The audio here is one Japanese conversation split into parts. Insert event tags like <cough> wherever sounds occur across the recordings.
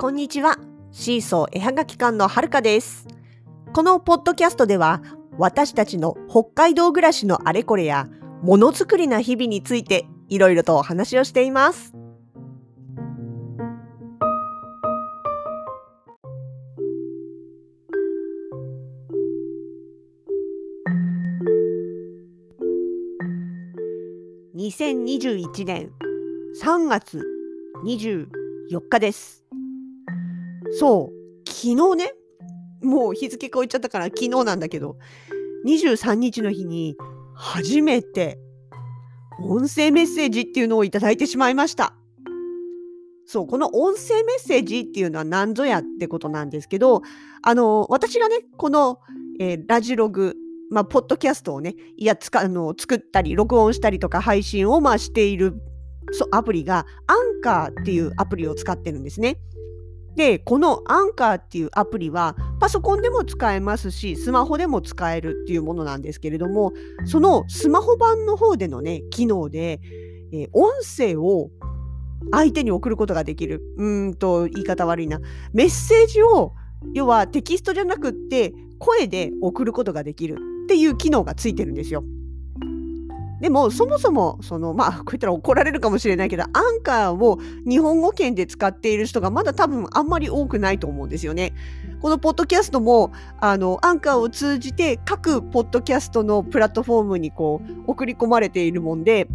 こんにちは。シーソー絵はがき館のはるかです。このポッドキャストでは、私たちの北海道暮らしのあれこれや、ものづくりな日々について、いろいろとお話をしています。2021年3月24日です。そう、昨日ね、もう日付超えちゃったから昨日なんだけど、23日の日に初めて音声メッセージっていうのをいただいてしまいました。そう、この音声メッセージっていうのは何ぞやってことなんですけど、あの、私がね、この、えーラジログ、まあ、ポッドキャストをね、いや、つか、あの、作ったり、録音したりとか配信を、まあ、している、そう、アプリが、アンカーっていうアプリを使ってるんですね。で、このアンカーっていうアプリは、パソコンでも使えますし、スマホでも使えるっていうものなんですけれども、そのスマホ版の方でのね、機能で、えー音声を相手に送ることができる。うーんと、言い方悪いな。メッセージを、要はテキストじゃなくって、声で送ることができるっていう機能がついてるんですよ。でも、そもそも、その、まあ、こう言ったら怒られるかもしれないけど、アンカーを日本語圏で使っている人がまだ多分あんまり多くないと思うんですよね。このポッドキャストも、あの、アンカーを通じて各ポッドキャストのプラットフォームにこう、送り込まれているもんで、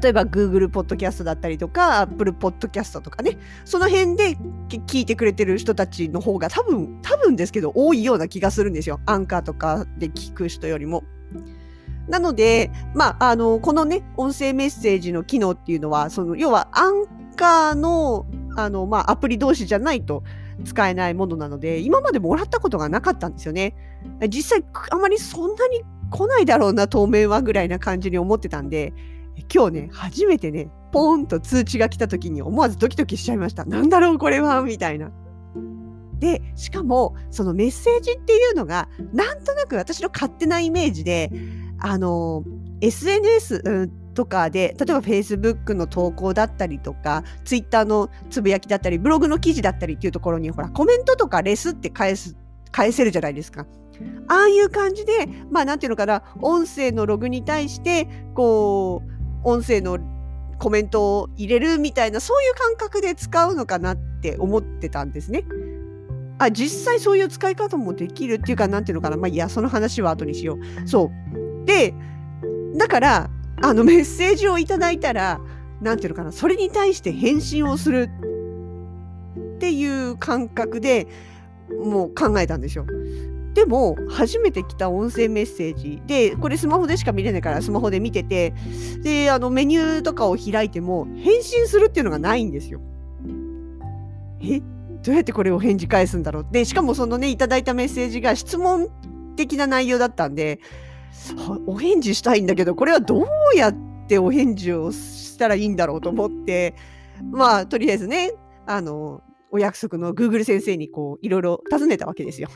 例えば Google ポッドキャストだったりとか Apple ポッドキャストとかねその辺でき聞いてくれてる人たちの方が多分多分ですけど多いような気がするんですよアンカーとかで聞く人よりも。なので、まあ、あのこのね音声メッセージの機能っていうのはその要はアンカーのあの、まあ、アプリ同士じゃないと使えないものなので今までもらったことがなかったんですよね。実際あまりそんなに来ないだろうな当面はぐらいな感じに思ってたんで今日ね、初めてね、ポーンと通知が来た時に思わずドキドキしちゃいました。なんだろうこれはみたいな。で、しかも、そのメッセージっていうのが、なんとなく私の勝手なイメージで、あの、SNS、うんとかで、例えば Facebook の投稿だったりとか、Twitter のつぶやきだったり、ブログの記事だったりっていうところに、ほら、コメントとかレスって返す、返せるじゃないですか。ああいう感じで、まあ、なんていうのかな、音声のログに対して、こう、音声のコメントを入れるみたいなそういう感覚で使うのかなって思ってたんですね。あ実際そういう使い方もできるっていうかなんていうのかなまあいやその話は後にしよう。そうでだからあのメッセージをいただいたらなんていうのかなそれに対して返信をするっていう感覚でもう考えたんですよ。でも初めて来た音声メッセージでこれスマホでしか見れないからスマホで見ててであのメニューとかを開いても返信するっていうのがないんですよ。え？どうやってこれを返事返すんだろう？でしかもそのねいただいたメッセージが質問的な内容だったんでお返事したいんだけどこれはどうやってお返事をしたらいいんだろうと思ってまあとりあえずねあのお約束の Google 先生にこういろいろ尋ねたわけですよ。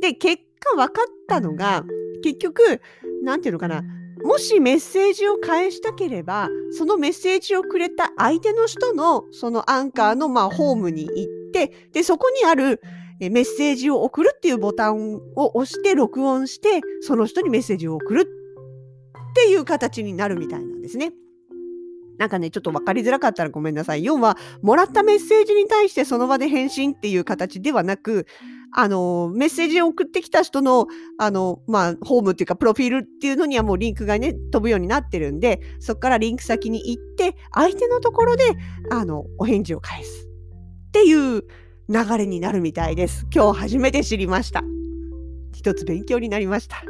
で、結果分かったのが、結局、なんていうのかな、もしメッセージを返したければ、そのメッセージをくれた相手の人の、そのアンカーの、まあ、ホームに行って、で、そこにあるメッセージを送るっていうボタンを押して、録音して、その人にメッセージを送るっていう形になるみたいなんですね。なんかね、ちょっと分かりづらかったらごめんなさい。要は、もらったメッセージに対してその場で返信っていう形ではなく、あの、メッセージを送ってきた人の、あの、まあ、ホームっていうか、プロフィールっていうのにはもうリンクがね、飛ぶようになってるんで、そこからリンク先に行って、相手のところで、あの、お返事を返すっていう流れになるみたいです。今日初めて知りました。一つ勉強になりました。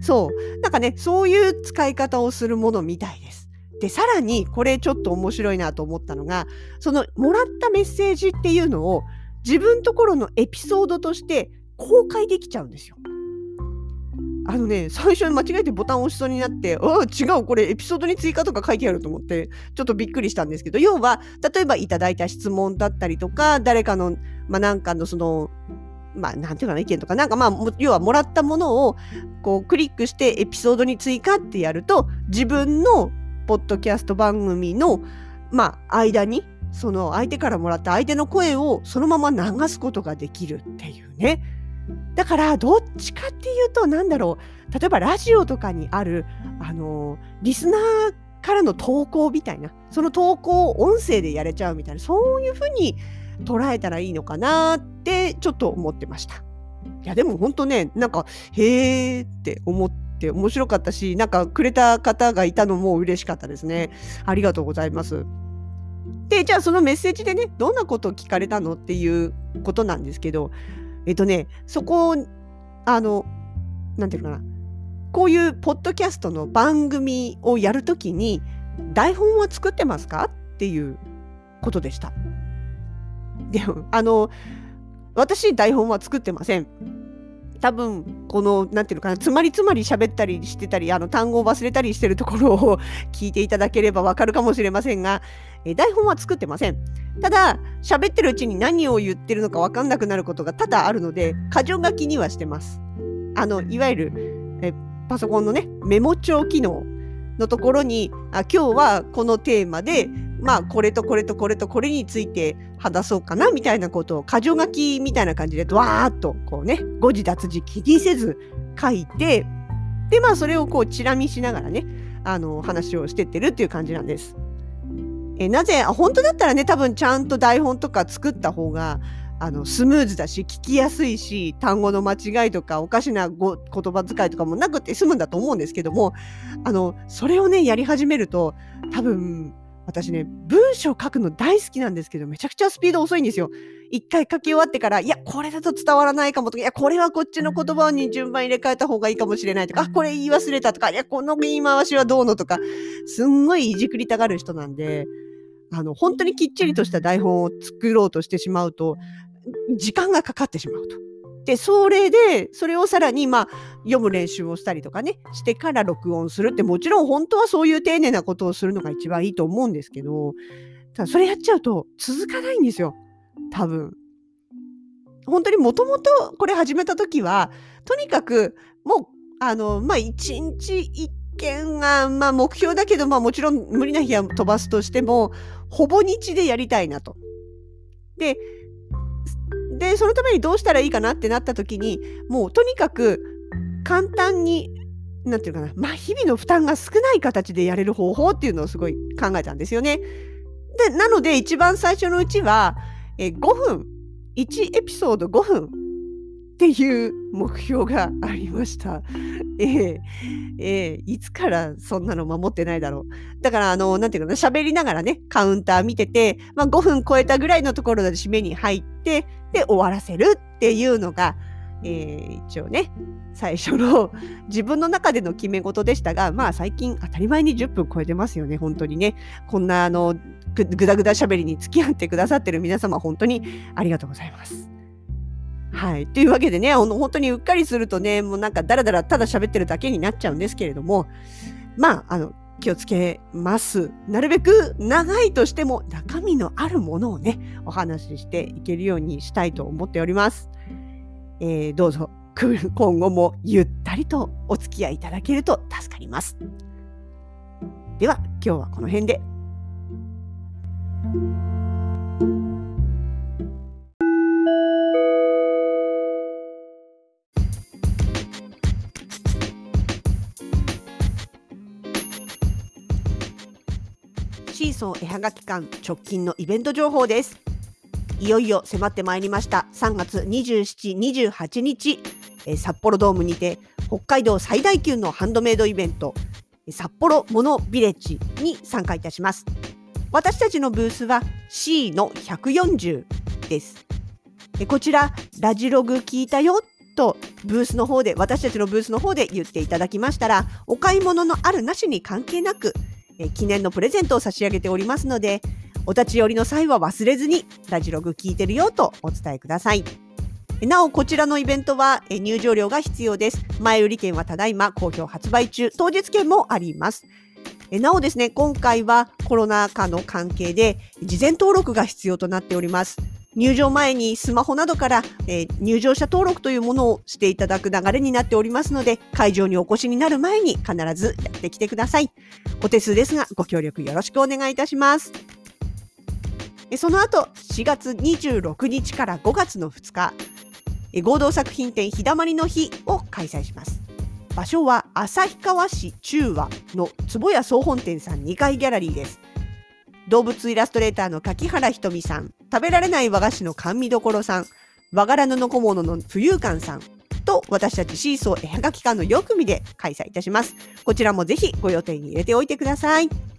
そう。なんかね、そういう使い方をするものみたいです。で、さらに、これちょっと面白いなと思ったのが、その、もらったメッセージっていうのを、自分ところのエピソードとして公開できちゃうんですよ。あのね、最初に間違えてボタンを押しそうになって、ああ、違う、これエピソードに追加とか書いてあると思って、ちょっとびっくりしたんですけど、要は、例えばいただいた質問だったりとか、誰かの、まあ、なんかのその、まあ、なんていうかな、意見とか、なんかまあ、要はもらったものを、こう、クリックしてエピソードに追加ってやると、自分のポッドキャスト番組の、まあ、間に、その相手からもらった相手の声をそのまま流すことができるっていうね。だからどっちかっていうとなんだろう例えばラジオとかにあるあのリスナーからの投稿みたいなその投稿を音声でやれちゃうみたいなそういうふうに捉えたらいいのかなってちょっと思ってました。いやでも本当ねなんかへーって思って面白かったしなんかくれた方がいたのも嬉しかったですね。ありがとうございます。でじゃあそのメッセージでねどんなことを聞かれたのっていうことなんですけどえっとねそこあのなんていうかなこういうポッドキャストの番組をやるときに台本は作ってますか？っていうことでした。でもあの私台本は作ってません。多分この何て言うのかなつまりつまり喋ったりしてたりあの単語を忘れたりしてるところを <laughs> 聞いていただければわかるかもしれませんが、え台本は作ってません。ただ喋ってるうちに何を言ってるのかわかんなくなることが多々あるので箇条書きにはしてます。あのいわゆるえパソコンのねメモ帳機能のところにあ今日はこのテーマでまあこれとこれとこれとこれについて話そうかなみたいなことを箇条書きみたいな感じでドワーッとこうね誤字脱字気にせず書いてでまあそれをこうチラ見しながらねあの話をしてってるっていう感じなんです。えなぜ本当だったらね多分ちゃんと台本とか作った方があのスムーズだし聞きやすいし単語の間違いとかおかしなご言葉遣いとかもなくて済むんだと思うんですけどもあのそれをねやり始めると多分私ね文章書くの大好きなんですけどめちゃくちゃスピード遅いんですよ。一回書き終わってからいやこれだと伝わらないかもとかいやこれはこっちの言葉に順番入れ替えた方がいいかもしれないとかあこれ言い忘れたとかいやこの言い回しはどうのとかすんごいいじくりたがる人なんで。あの本当にきっちりとした台本を作ろうとしてしまうと時間がかかってしまうと。で、それで、それをさらに、まあ、読む練習をしたりとかね、してから録音するって、もちろん本当はそういう丁寧なことをするのが一番いいと思うんですけど、ただそれやっちゃうと続かないんですよ。多分。本当にもともとこれ始めた時は、とにかく、もう、あの、まあ、一日一件が、まあ、目標だけど、まあ、もちろん無理な日は飛ばすとしても、ほぼ日でやりたいなと。で、で、そのためにどうしたらいいかなってなった時に、もうとにかく簡単に、なんていうかな、まあ日々の負担が少ない形でやれる方法っていうのをすごい考えたんですよね。で、なので一番最初のうちは、え5分、1エピソード5分っていう目標がありました。え <laughs> ええーいつからそんなの守ってないだろう。だから、あの、なんていうかな、喋りながらね、カウンター見てて、まあ、5分超えたぐらいのところで締めに入って、で、終わらせるっていうのが、えー、一応ね、最初の自分の中での決め事でしたが、まあ最近当たり前に10分超えてますよね、本当にね。こんなあのぐだぐだしゃべりに付き合ってくださってる皆様、本当にありがとうございます。はい。というわけでね、本当にうっかりするとね、もうなんかだらだらただ喋ってるだけになっちゃうんですけれども、まあ、あの、気をつけます。なるべく長いとしても中身のあるものをね、お話ししていけるようにしたいと思っております。えー、どうぞ今後もゆったりとお付き合いいただけると助かります。では今日はこの辺で。シーソー絵はがき館直近のイベント情報です。いよいよ迫ってまいりました3月27、28日、え札幌ドームにて北海道最大級のハンドメイドイベント札幌モノビレッジに参加いたします。私たちのブースは C の140です。こちらラジログ聞いたよとブースの方で私たちのブースの方で言っていただきましたらお買い物のあるなしに関係なくえ記念のプレゼントを差し上げておりますので、お立ち寄りの際は忘れずに、ラジログ聞いてるよとお伝えください。なお、こちらのイベントは入場料が必要です。前売り券はただいま好評発売中、当日券もあります。なおですね、今回はコロナ禍の関係で事前登録が必要となっております。入場前にスマホなどから、え、入場者登録というものをしていただく流れになっておりますので、会場にお越しになる前に必ずやってきてください。お手数ですが、ご協力よろしくお願いいたします。その後4月26日から5月の2日合同作品展日だまりの日を開催します。場所は旭川市中和の坪谷総本店さん2階ギャラリーです。動物イラストレーターの柿原ひとみさん食べられない和菓子の甘味どころさん和柄布小物の浮遊館さんと私たちシーソー絵はがき館の4組で開催いたします。こちらもぜひご予定に入れておいてください。